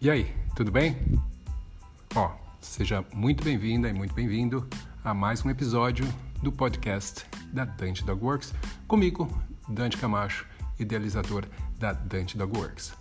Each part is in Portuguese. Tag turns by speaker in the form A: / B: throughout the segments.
A: E aí, tudo bem? Ó, seja muito bem-vinda e muito bem-vindo a mais um episódio do podcast da Dante Dog Works, comigo, Dante Camacho, idealizador da Dante Dog Works.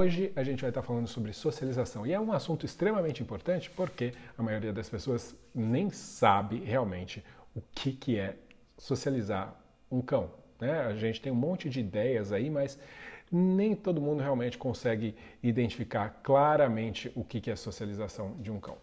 A: Hoje a gente vai estar falando sobre socialização e é um assunto extremamente importante porque a maioria das pessoas nem sabe realmente o que, que é socializar um cão. Né? A gente tem um monte de ideias aí, mas nem todo mundo realmente consegue identificar claramente o que é socialização de um cão.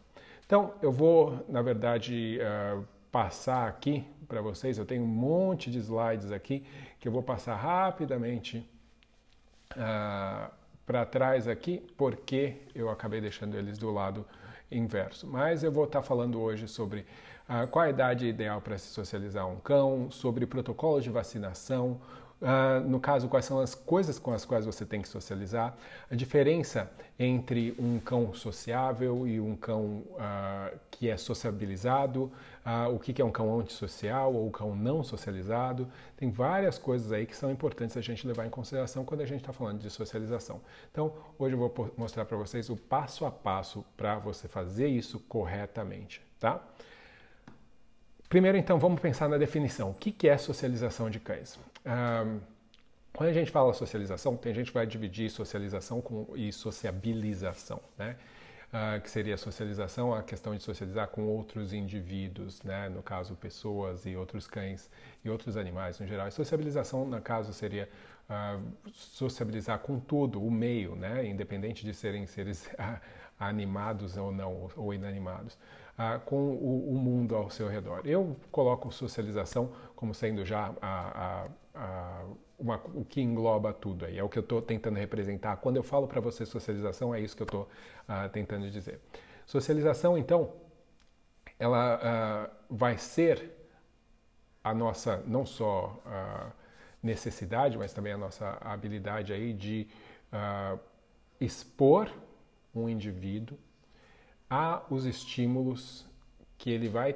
A: Então, eu vou, na verdade, uh, passar aqui para vocês. Eu tenho um monte de slides aqui que eu vou passar rapidamente uh, ah, para trás aqui, porque eu acabei deixando eles do lado inverso. Mas eu vou estar falando hoje sobre uh, qual a idade ideal para se socializar um cão, sobre protocolos de vacinação, Uh, no caso, quais são as coisas com as quais você tem que socializar, a diferença entre um cão sociável e um cão uh, que é sociabilizado, uh, o que é um cão antissocial ou um cão não socializado. Tem várias coisas aí que são importantes a gente levar em consideração quando a gente está falando de socialização. Então, hoje eu vou mostrar para vocês o passo a passo para você fazer isso corretamente, tá? Primeiro, então, vamos pensar na definição. O que é socialização de cães? Quando a gente fala socialização, tem gente que vai dividir socialização com, e sociabilização, né? Uh, que seria socialização, a questão de socializar com outros indivíduos, né? no caso pessoas e outros cães e outros animais no geral. E sociabilização, no caso, seria uh, sociabilizar com tudo, o meio, né? independente de serem seres animados ou não, ou inanimados ah, com o, o, mundo ao seu redor. Eu coloco socialização como sendo já a, a, a, uma, o que engloba tudo aí, é o que eu estou tentando representar. Quando eu falo para você socialização, é isso que eu estou ah, tentando dizer. Socialização, então, ela ah, vai ser a nossa, não só necessidade, mas também a nossa habilidade aí de expor um indivíduo há os estímulos que ele vai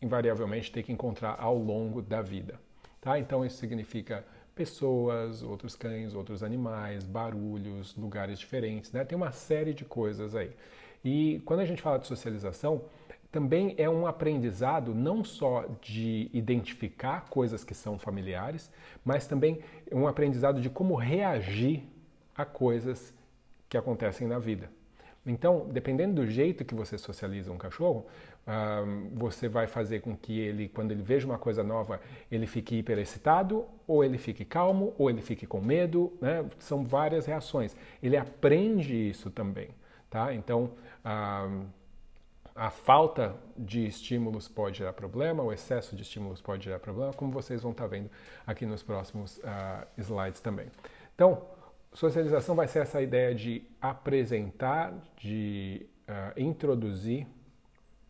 A: invariavelmente ter que encontrar ao longo da vida. Tá? Então isso significa pessoas, outros cães, outros animais, barulhos, lugares diferentes, né? Tem uma série de coisas aí. E quando a gente fala de socialização, também é um aprendizado não só de identificar coisas que são familiares, mas também um aprendizado de como reagir a coisas que acontecem na vida. Então, dependendo do jeito que você socializa um cachorro, você vai fazer com que ele, quando ele veja uma coisa nova, ele fique hiperexcitado, ou ele fique calmo, ou ele fique com medo, né? São várias reações. Ele aprende isso também, tá? Então, a falta de estímulos pode gerar problema, o excesso de estímulos pode gerar problema, como vocês vão estar vendo aqui nos próximos uh, slides também. Então, Socialização vai ser essa ideia de apresentar, de introduzir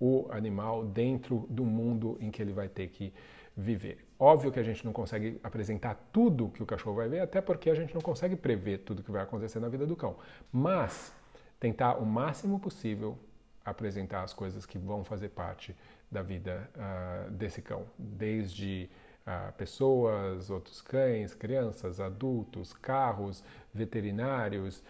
A: o animal dentro do mundo em que ele vai ter que viver. Óbvio que a gente não consegue apresentar tudo que o cachorro vai ver, até porque a gente não consegue prever tudo que vai acontecer na vida do cão. Mas tentar o máximo possível apresentar as coisas que vão fazer parte da vida uh, desse cão, desde pessoas, outros cães, crianças, adultos, carros, veterinários,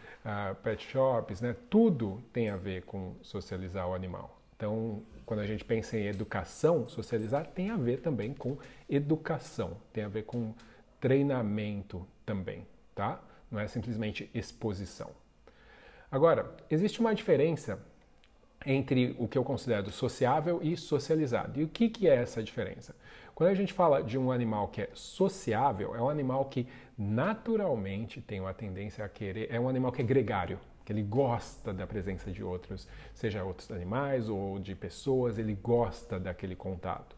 A: pet shops, né? tudo tem a ver com socializar o animal. Então, quando a gente pensa em educação, socializar tem a ver também com educação, tem a ver com treinamento também, tá? Não é simplesmente exposição. Agora, existe uma diferença entre o que eu considero sociável e socializado. E o que, que é essa diferença? Quando a gente fala de um animal que é sociável, é um animal que naturalmente tem uma tendência a querer, é um animal que é gregário, que ele gosta da presença de outros, seja outros animais ou de pessoas, ele gosta daquele contato.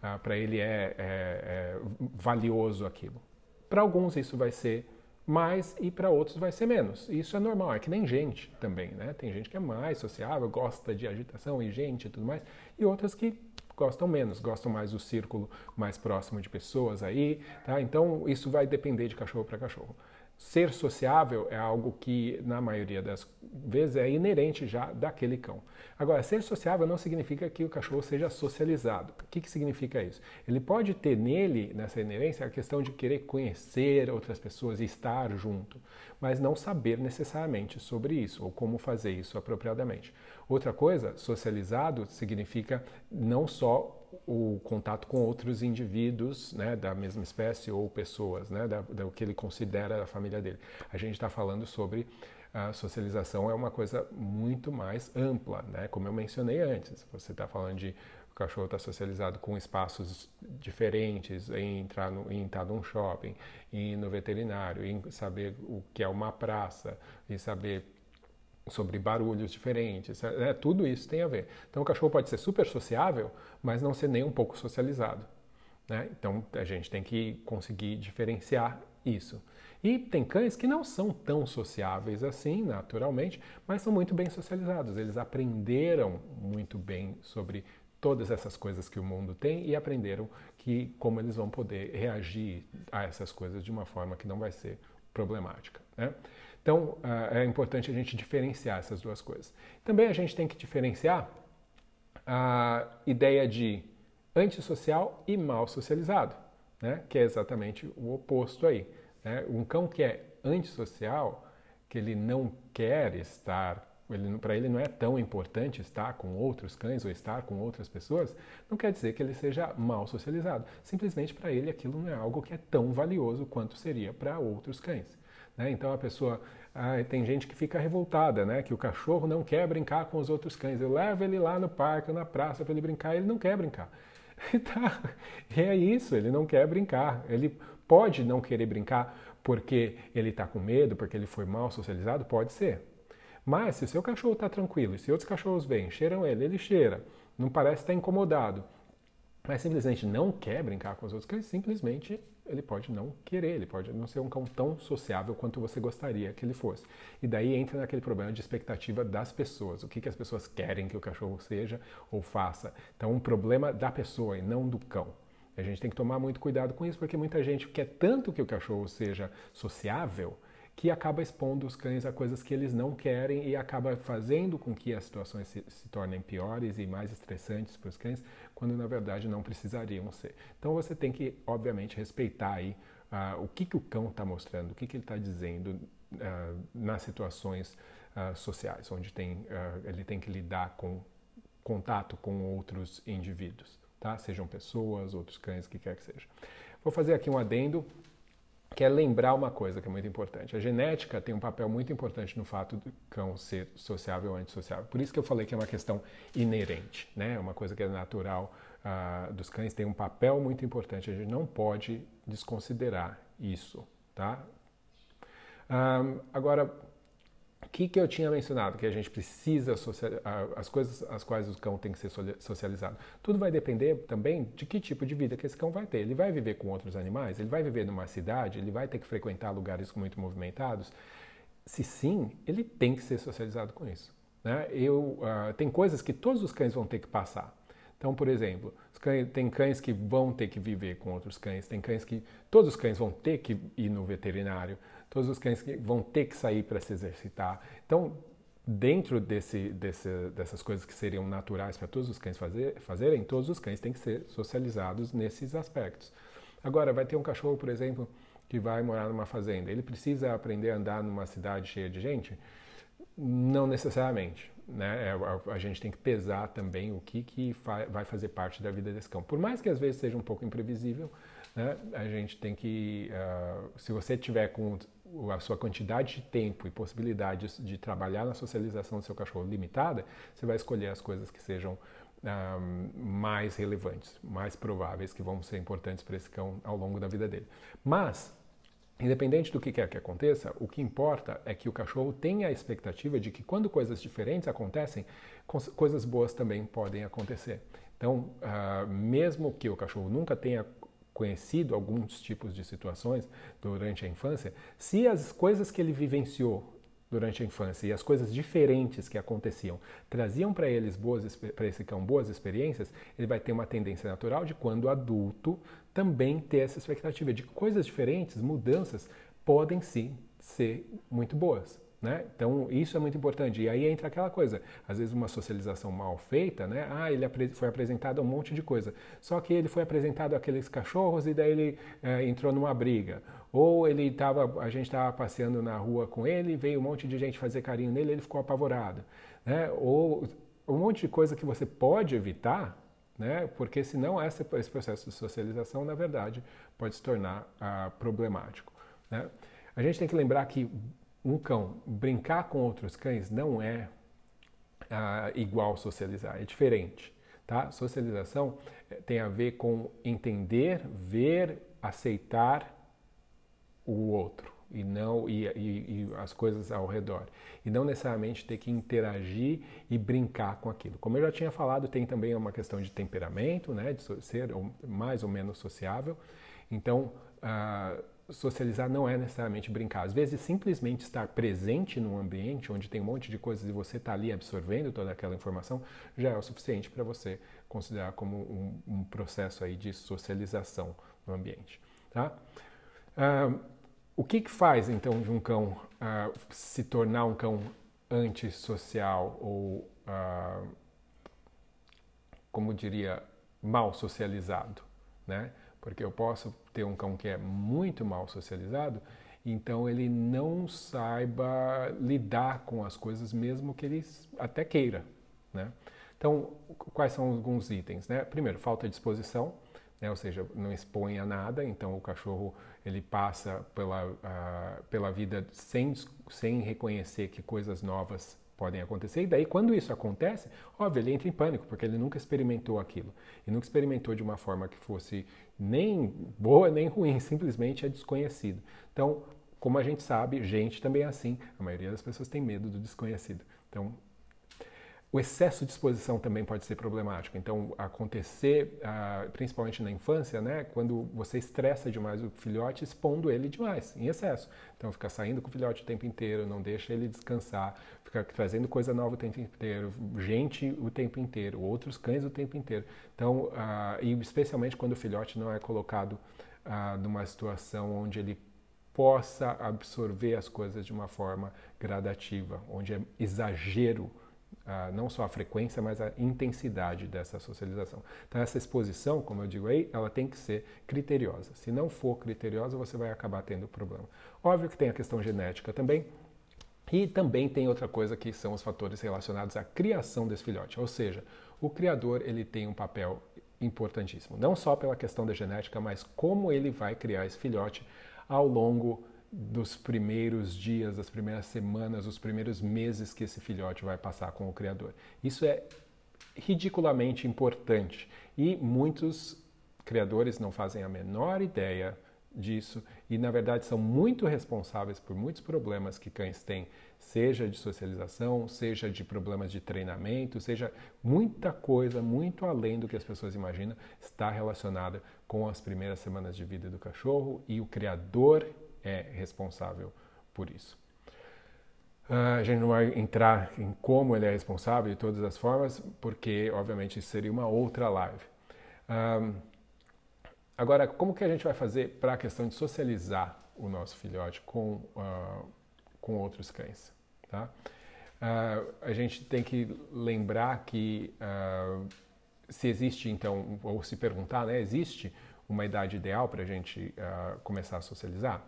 A: Ah, Para ele é, é, é valioso aquilo. Para alguns isso vai ser mais e para outros vai ser menos. Isso é normal, é que nem gente também, né? Tem gente que é mais sociável, gosta de agitação e gente e tudo mais, e outras que gostam menos, gostam mais do círculo mais próximo de pessoas aí, tá? Então isso vai depender de cachorro para cachorro. Ser sociável é algo que, na maioria das vezes, é inerente já daquele cão. Agora, ser sociável não significa que o cachorro seja socializado. O que, que significa isso? Ele pode ter nele, nessa inerência, a questão de querer conhecer outras pessoas e estar junto, mas não saber necessariamente sobre isso ou como fazer isso apropriadamente. Outra coisa, socializado significa não só o contato com outros indivíduos né, da mesma espécie ou pessoas, né, da, da, que ele considera a família dele. A gente está falando sobre a socialização é uma coisa muito mais ampla, né? Como eu mencionei antes, você está falando de o cachorro está socializado com espaços diferentes, em entrar no, em estar num shopping, em ir no veterinário, em saber o que é uma praça, e saber sobre barulhos diferentes, é, tudo isso tem a ver. Então o cachorro pode ser super sociável, mas não ser nem um pouco socializado. Né? Então a gente tem que conseguir diferenciar isso. E tem cães que não são tão sociáveis assim, naturalmente, mas são muito bem socializados. Eles aprenderam muito bem sobre todas essas coisas que o mundo tem e aprenderam que como eles vão poder reagir a essas coisas de uma forma que não vai ser problemática. Né? Então é importante a gente diferenciar essas duas coisas. Também a gente tem que diferenciar a ideia de antissocial e mal socializado, né? que é exatamente o oposto aí. Né? Um cão que é antissocial, que ele não quer estar, para ele não é tão importante estar com outros cães ou estar com outras pessoas, não quer dizer que ele seja mal socializado. Simplesmente para ele aquilo não é algo que é tão valioso quanto seria para outros cães. Né? Então a pessoa, ah, tem gente que fica revoltada, né? que o cachorro não quer brincar com os outros cães. Eu levo ele lá no parque, na praça para ele brincar, ele não quer brincar. tá. E é isso, ele não quer brincar. Ele pode não querer brincar porque ele está com medo, porque ele foi mal socializado, pode ser. Mas se o seu cachorro está tranquilo, e se outros cachorros vêm, cheiram ele, ele cheira, não parece estar incomodado, mas simplesmente não quer brincar com os outros cães, simplesmente ele pode não querer, ele pode não ser um cão tão sociável quanto você gostaria que ele fosse. E daí entra naquele problema de expectativa das pessoas, o que, que as pessoas querem que o cachorro seja ou faça. Então, um problema da pessoa e não do cão. A gente tem que tomar muito cuidado com isso, porque muita gente quer tanto que o cachorro seja sociável que acaba expondo os cães a coisas que eles não querem e acaba fazendo com que as situações se, se tornem piores e mais estressantes para os cães, quando na verdade não precisariam ser. Então você tem que, obviamente, respeitar aí uh, o que, que o cão está mostrando, o que, que ele está dizendo uh, nas situações uh, sociais, onde tem, ele tem que lidar com contato com outros indivíduos tá? Sejam pessoas, outros cães, o que quer que seja. Vou fazer aqui um adendo que é lembrar uma coisa que é muito importante. A genética tem um papel muito importante no fato do cão ser sociável ou antissociável. Por isso que eu falei que é uma questão inerente, né? É uma coisa que é natural uh, dos cães, tem um papel muito importante. A gente não pode desconsiderar isso, tá? Um, agora, o que, que eu tinha mencionado? Que a gente precisa, as coisas as quais o cão tem que ser socializado. Tudo vai depender também de que tipo de vida que esse cão vai ter. Ele vai viver com outros animais? Ele vai viver numa cidade? Ele vai ter que frequentar lugares muito movimentados? Se sim, ele tem que ser socializado com isso. Né? Eu, uh, tem coisas que todos os cães vão ter que passar. Então, por exemplo, cães, tem cães que vão ter que viver com outros cães, tem cães que todos os cães vão ter que ir no veterinário, todos os cães que vão ter que sair para se exercitar. Então, dentro desse, desse, dessas coisas que seriam naturais para todos os cães fazer, fazerem, todos os cães têm que ser socializados nesses aspectos. Agora, vai ter um cachorro, por exemplo, que vai morar numa fazenda. Ele precisa aprender a andar numa cidade cheia de gente? Não necessariamente. Né? É, a, gente tem que pesar também o que, que vai fazer parte da vida desse cão. Por mais que às vezes seja um pouco imprevisível, né? a gente tem que. Uh, se você tiver com a sua quantidade de tempo e possibilidades de trabalhar na socialização do seu cachorro limitada, você vai escolher as coisas que sejam uh, mais relevantes, mais prováveis, que vão ser importantes para esse cão ao longo da vida dele. Mas Independente do que quer que aconteça, o que importa é que o cachorro tenha a expectativa de que quando coisas diferentes acontecem, coisas boas também podem acontecer. Então, uh, mesmo que o cachorro nunca tenha conhecido alguns tipos de situações durante a infância, se as coisas que ele vivenciou durante a infância e as coisas diferentes que aconteciam traziam para eles boas para esse cão boas experiências, ele vai ter uma tendência natural de quando adulto também ter essa expectativa de coisas diferentes, mudanças podem sim ser muito boas. Né? Então, isso é muito importante. E aí entra aquela coisa, às vezes uma socialização mal feita, né? Ah, ele foi apresentado a um monte de coisa. Só que ele foi apresentado aqueles cachorros e daí ele é, entrou numa briga. Ou ele tava, a gente estava passeando na rua com ele, veio um monte de gente fazer carinho nele, ele ficou apavorado. Né? Ou um monte de coisa que você pode evitar, né? porque senão esse, esse processo de socialização, na verdade, pode se tornar ah, problemático. Né? A gente tem que lembrar que um cão brincar com outros cães não é ah, igual socializar, é diferente. Tá? Socialização eh, tem a ver com entender, ver, aceitar o outro e não e, e, e, as coisas ao redor e não necessariamente ter que interagir e brincar com aquilo. Como eu já tinha falado, tem também uma questão de temperamento, né, de ser mais ou menos sociável. Então, uh, socializar não é necessariamente brincar. Às vezes, simplesmente estar presente num ambiente onde tem um monte de coisas e você está ali absorvendo toda aquela informação já é o suficiente para você considerar como um, um, processo aí de socialização no ambiente. Tá? Uh, o que, que faz então de um cão uh, se tornar um cão antissocial ou, uh, como diria, mal socializado, né? Porque eu posso ter um cão que é muito mal socializado, então ele não saiba lidar com as coisas mesmo que ele até queira, né? Então, quais são alguns itens, né? Primeiro, falta de exposição, né? ou seja, não expõe a nada, então o cachorro ele passa pela, uh, pela vida sem, sem reconhecer que coisas novas podem acontecer. E daí, quando isso acontece, óbvio, ele entra em pânico, porque ele nunca experimentou aquilo. E nunca experimentou de uma forma que fosse nem boa nem ruim, simplesmente é desconhecido. Então, como a gente sabe, gente também é assim. A maioria das pessoas tem medo do desconhecido. Então, o excesso de exposição também pode ser problemático. Então, acontecer, uh, principalmente na infância, né, quando você estressa demais o filhote, expondo ele demais, em excesso. Então, fica saindo com o filhote o tempo inteiro, não deixa ele descansar, fica trazendo coisa nova o tempo inteiro, gente o tempo inteiro, outros cães o tempo inteiro. Então, uh, e especialmente quando o filhote não é colocado uh, numa situação onde ele possa absorver as coisas de uma forma gradativa, onde é exagero ah, não só a frequência, mas a intensidade dessa socialização. Então, essa exposição, como eu digo aí, ela tem que ser criteriosa. Se não for criteriosa, você vai acabar tendo problema. Óbvio que tem a questão genética também, e também tem outra coisa que são os fatores relacionados à criação desse filhote, ou seja, o criador ele tem um papel importantíssimo, não só pela questão da genética, mas como ele vai criar esse filhote ao longo dos primeiros dias, das primeiras semanas, os primeiros meses que esse filhote vai passar com o criador. Isso é ridiculamente importante e muitos criadores não fazem a menor ideia disso e na verdade são muito responsáveis por muitos problemas que cães têm, seja de socialização, seja de problemas de treinamento, seja muita coisa muito além do que as pessoas imaginam está relacionada com as primeiras semanas de vida do cachorro e o criador é responsável por isso. Uh, a gente não vai entrar em como ele é responsável de todas as formas, porque, obviamente, isso seria uma outra live. Uh, agora, como que a gente vai fazer para a questão de socializar o nosso filhote com, uh, com outros cães? Tá? a gente tem que lembrar que se existe, então, ou se perguntar, né, existe uma idade ideal para a gente começar a socializar?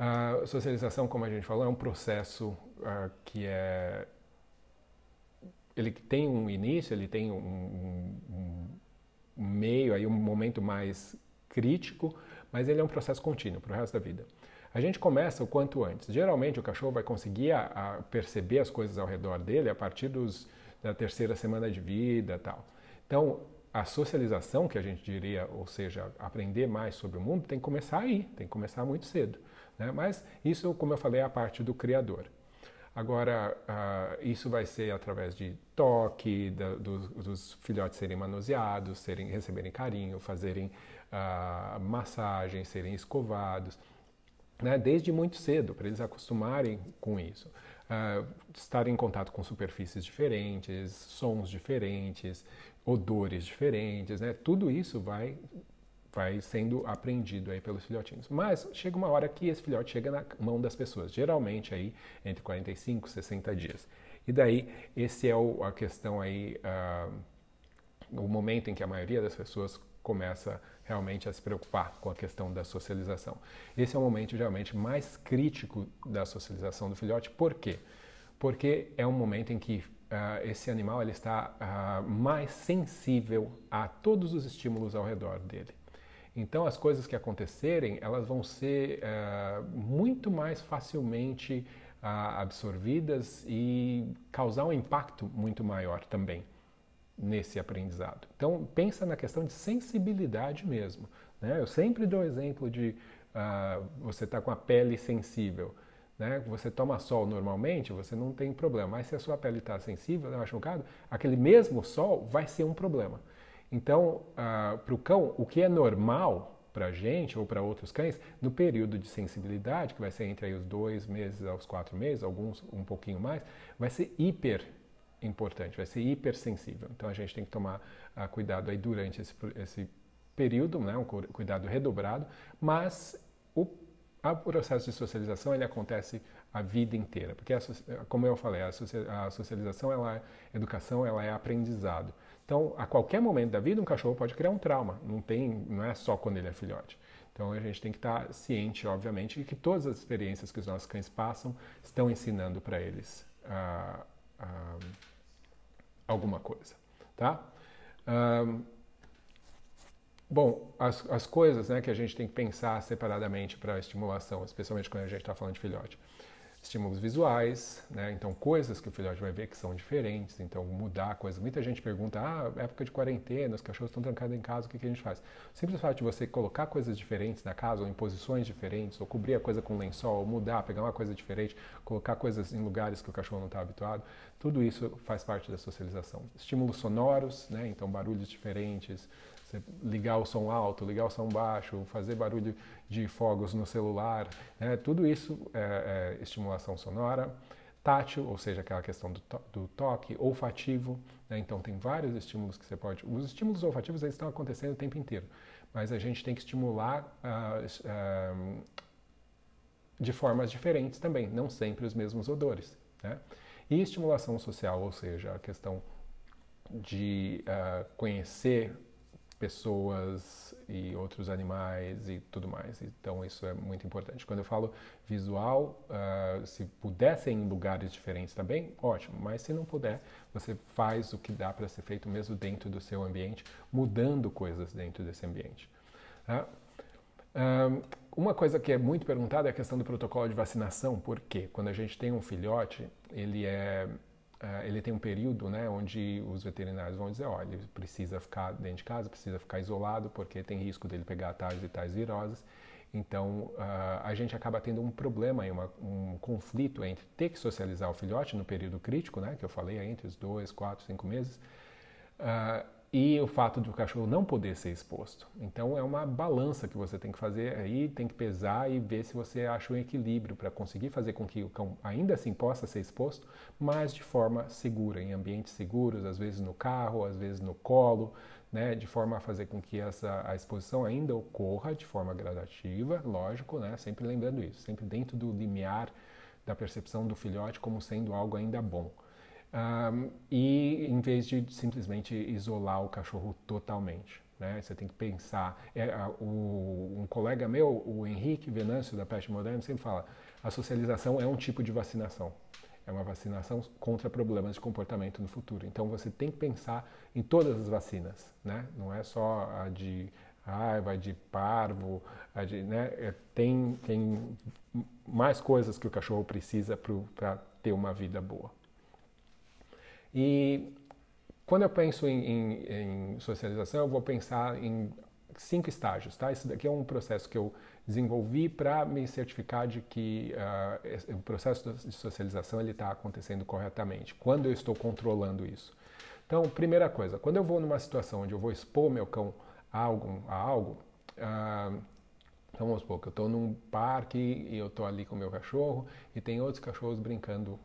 A: A socialização, como a gente falou, é um processo uh, que é ele tem um início, ele tem um, um, um, meio, aí um momento mais crítico, mas ele é um processo contínuo para o resto da vida. A gente começa o quanto antes. Geralmente o cachorro vai conseguir a, a perceber as coisas ao redor dele a partir dos, da terceira semana de vida, tal. Então a socialização que a gente diria, ou seja, aprender mais sobre o mundo, tem que começar aí, tem que começar muito cedo. Né? Mas isso, como eu falei, é a parte do criador. Agora, uh, isso vai ser através de toque, da, dos, dos, filhotes serem manuseados, serem, receberem carinho, fazerem uh, massagem, serem escovados, né? desde muito cedo, para eles acostumarem com isso. Uh, estarem em contato com superfícies diferentes, sons diferentes, odores diferentes, né? tudo isso vai vai sendo aprendido aí pelos filhotinhos. Mas chega uma hora que esse filhote chega na mão das pessoas, geralmente aí entre 45 e 60 dias. E daí, esse é o, a questão aí, uh, o momento em que a maioria das pessoas começa realmente a se preocupar com a questão da socialização. Esse é o momento realmente mais crítico da socialização do filhote. Por quê? Porque é um momento em que uh, esse animal ele está uh, mais sensível a todos os estímulos ao redor dele. Então, as coisas que acontecerem, elas vão ser uh, muito mais facilmente absorvidas e causar um impacto muito maior também nesse aprendizado. Então, pensa na questão de sensibilidade mesmo. Né? Eu sempre dou exemplo de você estar tá com a pele sensível. Né? Você toma sol normalmente, você não tem problema. Mas se a sua pele está sensível, está machucada, aquele mesmo sol vai ser um problema. Então, uh, ah, para o cão, o que é normal para a gente ou para outros cães, no período de sensibilidade, que vai ser entre os dois meses aos quatro meses, alguns um pouquinho mais, vai ser hiper importante, vai ser hipersensível. Então a gente tem que tomar uh, cuidado aí durante esse, esse período, né, um cuidado redobrado, mas o o processo de socialização ele acontece a vida inteira, porque a, como eu falei, a, socialização, ela é educação, ela é aprendizado. Então, a qualquer momento da vida, um cachorro pode criar um trauma. Não tem, não é só quando ele é filhote. Então, a gente tem que estar ciente, obviamente, de que todas as experiências que os nossos cães passam estão ensinando para eles uh, uh, alguma coisa, tá? Uh, Bom, as, as coisas né, que a gente tem que pensar separadamente para estimulação, especialmente quando a gente está falando de filhote. Estímulos visuais, né? então coisas que o filhote vai ver que são diferentes, então mudar coisas. Muita gente pergunta, ah, época de quarentena, os cachorros estão trancados em casa, o que, que a gente faz? Simples fato de você colocar coisas diferentes na casa, ou em posições diferentes, ou cobrir a coisa com lençol, ou mudar, pegar uma coisa diferente, colocar coisas em lugares que o cachorro não está habituado, tudo isso faz parte da socialização. Estímulos sonoros, né? então barulhos diferentes, você ligar o som alto, ligar o som baixo, fazer barulho de fogos no celular, né? tudo isso é, é, estimulação sonora. Tátil, ou seja, aquela questão do, to do toque, olfativo, né? então tem vários estímulos que você pode. Os estímulos olfativos eles estão acontecendo o tempo inteiro, mas a gente tem que estimular uh, uh, de formas diferentes também, não sempre os mesmos odores. Né? E estimulação social, ou seja, a questão de uh, conhecer pessoas e outros animais e tudo mais. Então isso é muito importante. Quando eu falo visual, uh, se puder ser em lugares diferentes também, ótimo. Mas se não puder, você faz o que dá para ser feito mesmo dentro do seu ambiente, mudando coisas dentro desse ambiente. Tá? Uma coisa que é muito perguntada é a questão do protocolo de vacinação. Por quê? Quando a gente tem um filhote, ele é ele tem um período né, onde os veterinários vão dizer, olha, ele precisa ficar dentro de casa, precisa ficar isolado, porque tem risco dele pegar tais e tais viroses. Então, uh, a gente acaba tendo um problema, uma, um conflito entre ter que socializar o filhote no período crítico, né, que eu falei, entre os dois, quatro, cinco meses, uh, e o fato do cachorro não poder ser exposto. Então é uma balança que você tem que fazer aí, tem que pesar e ver se você acha um equilíbrio para conseguir fazer com que o cão ainda assim possa ser exposto, mas de forma segura, em ambientes seguros, às vezes no carro, às vezes no colo, né, de forma a fazer com que essa a exposição ainda ocorra de forma gradativa, lógico, né, sempre lembrando isso, sempre dentro do limiar da percepção do filhote como sendo algo ainda bom. Um, e em vez de simplesmente isolar o cachorro totalmente. Né? Você tem que pensar. É, o, um colega meu, o Henrique Venâncio, da Peste Moderna, sempre fala: a socialização é um tipo de vacinação. É uma vacinação contra problemas de comportamento no futuro. Então você tem que pensar em todas as vacinas, né? Não é só a de raiva, de parvo, a de, né? É, tem, tem mais coisas que o cachorro precisa para ter uma vida boa. E quando eu penso em, em, em, socialização, eu vou pensar em cinco estágios, tá? Esse daqui é um processo que eu desenvolvi para me certificar de que uh, o processo de socialização ele está acontecendo corretamente. Quando eu estou controlando isso. Então, primeira coisa, quando eu vou numa situação onde eu vou expor meu cão a algo, a algo uh, então vamos supor que eu estou num parque e eu estou ali com meu cachorro e tem outros cachorros brincando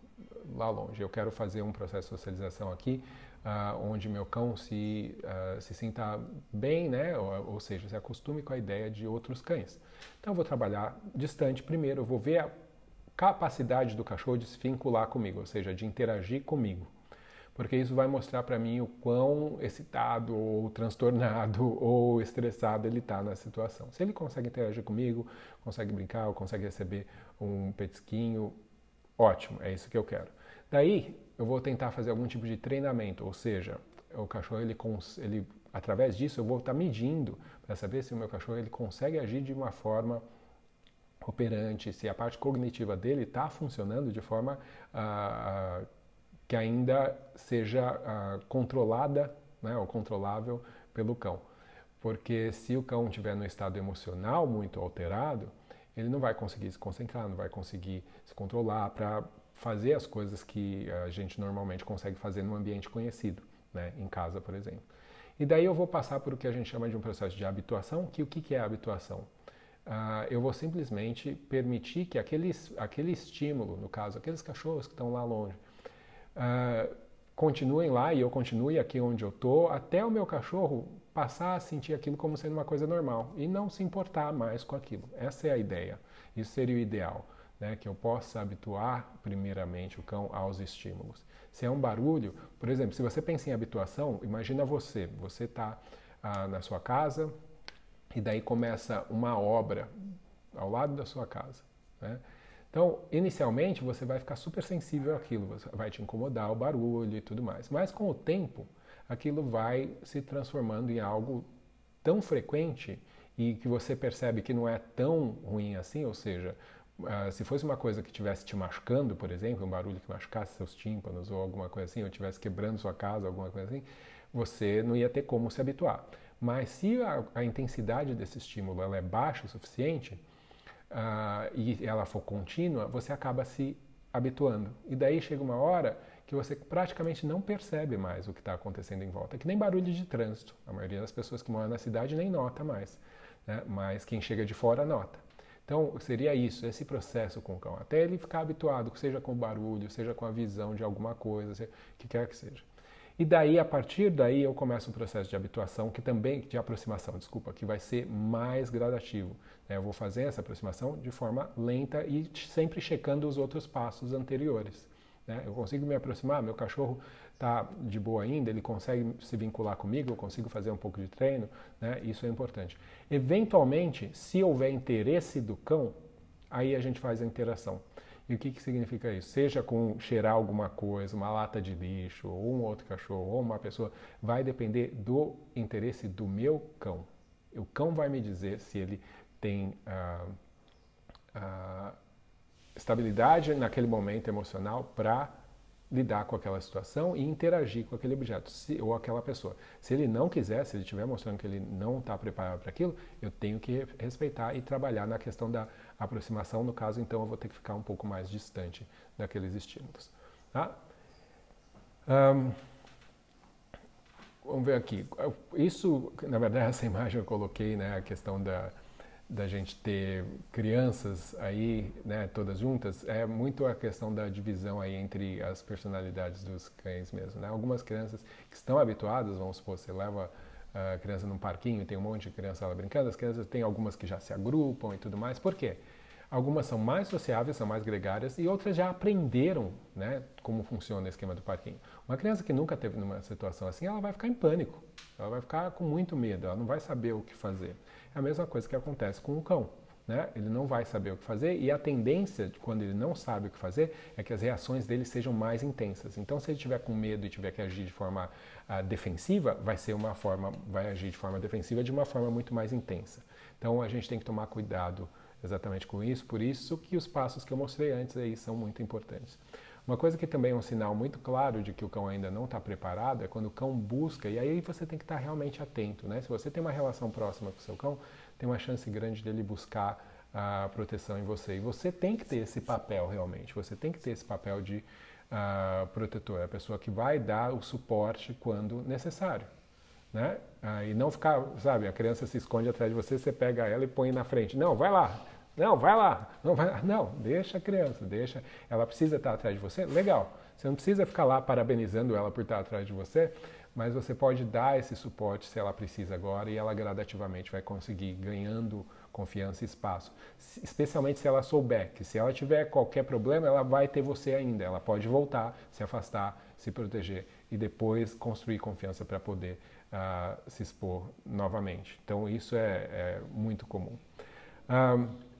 A: lá longe. Eu quero fazer um processo de socialização aqui uh, onde meu cão se, uh, se sinta bem, né? Ou, ou, seja, se acostume com a ideia de outros cães. Então eu vou trabalhar distante primeiro, eu vou ver a capacidade do cachorro de se vincular comigo, ou seja, de interagir comigo. Porque isso vai mostrar para mim o quão excitado ou transtornado ou estressado ele está na situação. Se ele consegue interagir comigo, consegue brincar, ou consegue receber um petisquinho, ótimo, é isso que eu quero. Daí eu vou tentar fazer algum tipo de treinamento, ou seja, o cachorro ele, ele através disso eu vou estar tá medindo para saber se o meu cachorro ele consegue agir de uma forma operante, se a parte cognitiva dele está funcionando de forma uh, que ainda seja uh, controlada né, ou controlável pelo cão. Porque se o cão estiver no estado emocional muito alterado, ele não vai conseguir se concentrar, não vai conseguir se controlar para fazer as coisas que a gente normalmente consegue fazer no ambiente conhecido, né, em casa, por exemplo. E daí eu vou passar por o que a gente chama de um processo de habituação, que o que é habituação? Uh, eu vou simplesmente permitir que aquele, aquele estímulo, no caso, aqueles cachorros que estão lá longe, uh, continuem lá e eu continue aqui onde eu estou, até o meu cachorro passar a sentir aquilo como sendo uma coisa normal e não se importar mais com aquilo. Essa é a ideia. Isso seria o ideal né, que eu possa habituar primeiramente o cão aos estímulos. Se é um barulho, por exemplo, se você pensa em habituação, imagina você, você está ah, na sua casa e daí começa uma obra ao lado da sua casa. Né? Então, inicialmente você vai ficar super sensível àquilo, vai te incomodar o barulho e tudo mais. Mas com o tempo, aquilo vai se transformando em algo tão frequente e que você percebe que não é tão ruim assim, ou seja, Uh, se fosse uma coisa que estivesse te machucando, por exemplo, um barulho que machucasse seus tímpanos ou alguma coisa assim, ou estivesse quebrando sua casa, alguma coisa assim, você não ia ter como se habituar. Mas se a, a intensidade desse estímulo ela é baixa o suficiente uh, e ela for contínua, você acaba se habituando. E daí chega uma hora que você praticamente não percebe mais o que está acontecendo em volta. É que nem barulho de trânsito. A maioria das pessoas que moram na cidade nem nota mais, né? mas quem chega de fora nota. Então, seria isso, esse processo com o cão, até ele ficar habituado, seja com o barulho, seja com a visão de alguma coisa, seja, que quer que seja. E daí, a partir daí, eu começo um processo de habituação, que também, de aproximação, desculpa, que vai ser mais gradativo. Né? Eu vou fazer essa aproximação de forma lenta e sempre checando os outros passos anteriores. Né? Eu consigo me aproximar, meu cachorro está de boa ainda, ele consegue se vincular comigo, eu consigo fazer um pouco de treino, né? isso é importante. Eventualmente, se houver interesse do cão, aí a gente faz a interação. E o que, que significa isso? Seja com cheirar alguma coisa, uma lata de lixo, ou um outro cachorro, ou uma pessoa, vai depender do interesse do meu cão. O cão vai me dizer se ele tem ah, ah, estabilidade naquele momento emocional para lidar com aquela situação e interagir com aquele objeto se, ou aquela pessoa. Se ele não quiser, se ele estiver mostrando que ele não está preparado para aquilo, eu tenho que respeitar e trabalhar na questão da aproximação. No caso, então, eu vou ter que ficar um pouco mais distante daqueles estímulos. Tá? Um, vamos ver aqui. Isso, na verdade, essa imagem eu coloquei, né, a questão da da gente ter crianças aí, né, todas juntas, é muito a questão da divisão aí entre as personalidades dos cães mesmo, né? Algumas crianças que estão habituadas, vamos supor, você leva a criança num parquinho tem um monte de criança lá brincando, as crianças tem algumas que já se agrupam e tudo mais. Por quê? Algumas são mais sociáveis, são mais gregárias e outras já aprenderam né, como funciona o esquema do parquinho. Uma criança que nunca teve numa situação assim, ela vai ficar em pânico, ela vai ficar com muito medo, ela não vai saber o que fazer. É a mesma coisa que acontece com o cão. Né? Ele não vai saber o que fazer e a tendência, quando ele não sabe o que fazer, é que as reações dele sejam mais intensas. Então, se ele tiver com medo e tiver que agir de forma uh, defensiva, vai ser uma forma, vai agir de forma defensiva de uma forma muito mais intensa. Então, a gente tem que tomar cuidado exatamente com isso, por isso que os passos que eu mostrei antes aí são muito importantes. Uma coisa que também é um sinal muito claro de que o cão ainda não está preparado é quando o cão busca, e aí você tem que estar tá realmente atento. Né? Se você tem uma relação próxima com o seu cão, tem uma chance grande dele buscar a proteção em você. E você tem que ter esse papel realmente, você tem que ter esse papel de uh, protetor, a pessoa que vai dar o suporte quando necessário. Né? Uh, e não ficar, sabe, a criança se esconde atrás de você, você pega ela e põe na frente. Não, vai lá, não, vai lá. Não, vai lá. não, deixa a criança, deixa. Ela precisa estar atrás de você? Legal. Você não precisa ficar lá parabenizando ela por estar atrás de você, mas você pode dar esse suporte se ela precisa agora e ela gradativamente vai conseguir ganhando confiança e espaço. Especialmente se ela souber que se ela tiver qualquer problema, ela vai ter você ainda. Ela pode voltar, se afastar, se proteger e depois construir confiança para poder uh, se expor novamente. Então isso é, é muito comum. Um,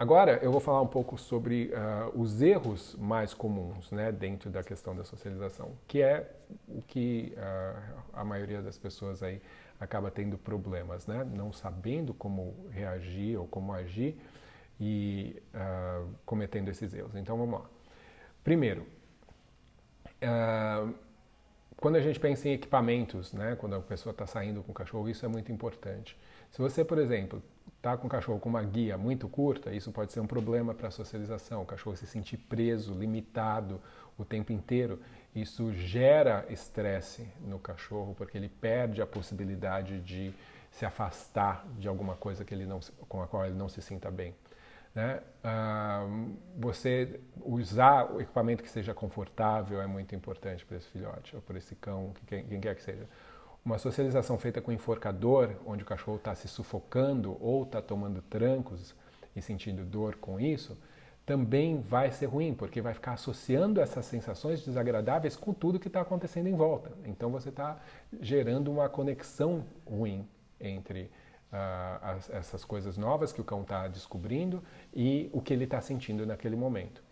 A: Agora eu vou falar um pouco sobre uh, os erros mais comuns né, dentro da questão da socialização, que é o que uh, a maioria das pessoas aí acaba tendo problemas, né, não sabendo como reagir ou como agir e uh, cometendo esses erros. Então vamos lá. Primeiro, quando a gente pensa em equipamentos, né, quando a pessoa está saindo com o cachorro, isso é muito importante. Se você, por exemplo, está com o cachorro com uma guia muito curta, isso pode ser um problema para a socialização. O cachorro se sentir preso, limitado o tempo inteiro. Isso gera estresse no cachorro, porque ele perde a possibilidade de se afastar de alguma coisa que ele não, com a qual ele não se sinta bem. Né? Ah, você usar o equipamento que seja confortável é muito importante para esse filhote, ou para esse cão, quem, quem quer que seja. Uma socialização feita com enforcador, onde o cachorro está se sufocando ou está tomando trancos e sentindo dor com isso, também vai ser ruim, porque vai ficar associando essas sensações desagradáveis com tudo que está acontecendo em volta. Então você está gerando uma conexão ruim entre uh, as, essas coisas novas que o cão está descobrindo e o que ele está sentindo naquele momento.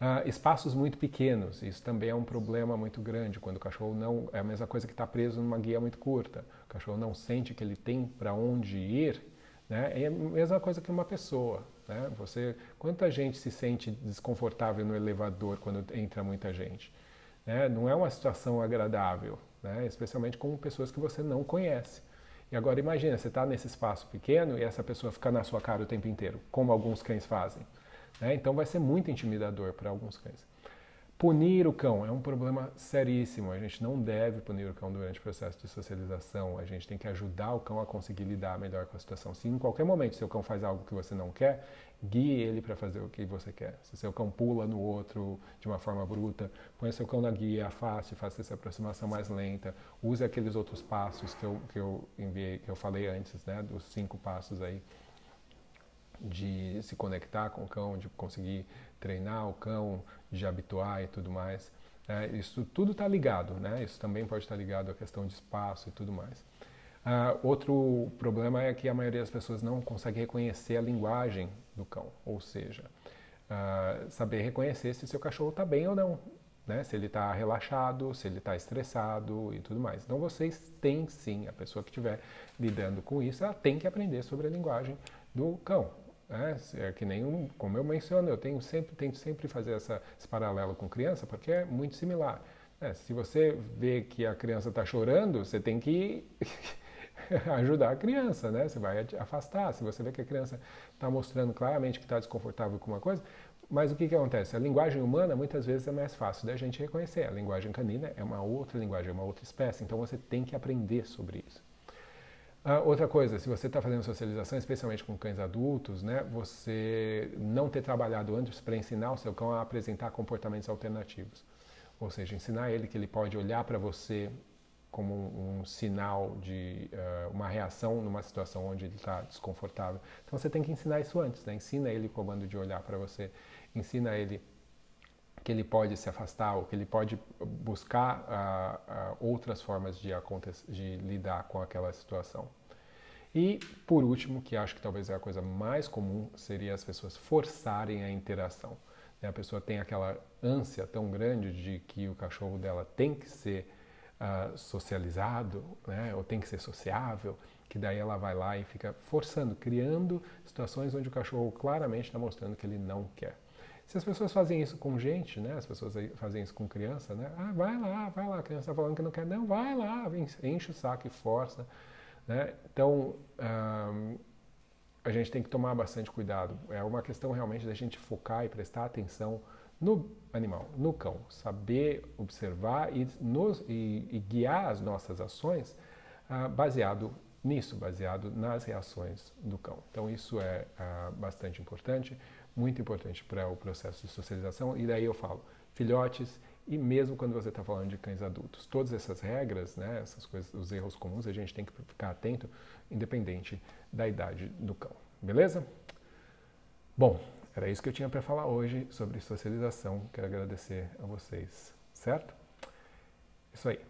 A: Uh, espaços muito pequenos, isso também é um problema muito grande quando o cachorro não. É a mesma coisa que está preso numa guia muito curta. O cachorro não sente que ele tem para onde ir, né? é a mesma coisa que uma pessoa. Né? Você, quanta gente se sente desconfortável no elevador quando entra muita gente? Né? Não é uma situação agradável, né? especialmente com pessoas que você não conhece. E agora imagina, você está nesse espaço pequeno e essa pessoa fica na sua cara o tempo inteiro, como alguns cães fazem. Né? Então vai ser muito intimidador para alguns cães. Punir o cão é um problema seríssimo. A gente não deve punir o cão durante o processo de socialização. A gente tem que ajudar o cão a conseguir lidar melhor com a situação. Se em qualquer momento seu cão faz algo que você não quer, guie ele para fazer o que você quer. Se seu cão pula no outro de uma forma bruta, põe seu cão na guia, afaste, faça essa aproximação mais lenta. Use aqueles outros passos que eu, que eu enviei, que eu falei antes, né, dos cinco passos aí de se conectar com o cão, de conseguir treinar o cão, de habituar e tudo mais. É, isso tudo está ligado, né? Isso também pode estar ligado à questão de espaço e tudo mais. Uh, outro problema é que a maioria das pessoas não consegue reconhecer a linguagem do cão, ou seja, uh, saber reconhecer se seu cachorro está bem ou não, né? se ele está relaxado, se ele está estressado e tudo mais. Então vocês têm sim, a pessoa que estiver lidando com isso, ela tem que aprender sobre a linguagem do cão. É, é que nem, um, como eu menciono, eu tenho sempre, tento sempre fazer essa, esse paralelo com criança, porque é muito similar. É, se você vê que a criança está chorando, você tem que ajudar a criança, né? Você vai afastar. Se você vê que a criança está mostrando claramente que está desconfortável com uma coisa, mas o que, que acontece? A linguagem humana muitas vezes é mais fácil da gente reconhecer. A linguagem canina é uma outra linguagem, é uma outra espécie. Então você tem que aprender sobre isso. Ah, outra coisa, se você está fazendo socialização, especialmente com cães adultos, né, você não ter trabalhado antes para ensinar o seu cão a apresentar comportamentos alternativos. Ou seja, ensinar ele que ele pode olhar para você como um, um, sinal de uh, uma reação numa situação onde ele está desconfortável. Então você tem que ensinar isso antes, né? ensina ele o comando de olhar para você, ensina ele que ele pode se afastar ou que ele pode buscar uh, uh, outras formas de, de lidar com aquela situação. E, por último, que acho que talvez é a coisa mais comum, seria as pessoas forçarem a interação. Né? A pessoa tem aquela ânsia tão grande de que o cachorro dela tem que ser uh, socializado, né? ou tem que ser sociável, que daí ela vai lá e fica forçando, criando situações onde o cachorro claramente está mostrando que ele não quer. Se as pessoas fazem isso com gente, né? As pessoas fazem isso com criança, né? Ah, vai lá, vai lá, a criança está falando que não quer, não, vai lá, enche o saco e força, né? Então, a gente tem que tomar bastante cuidado. É uma questão realmente da gente focar e prestar atenção no animal, no cão, saber observar e, nos, e, e guiar as nossas ações uh, baseado nisso, baseado nas reações do cão. Então, isso é uh, bastante importante muito importante para o processo de socialização. E daí eu falo, filhotes e mesmo quando você está falando de cães adultos. Todas essas regras, né, essas coisas, os erros comuns, a gente tem que ficar atento, independente da idade do cão. Beleza? Bom, era isso que eu tinha para falar hoje sobre socialização. Quero agradecer a vocês, certo? Isso aí.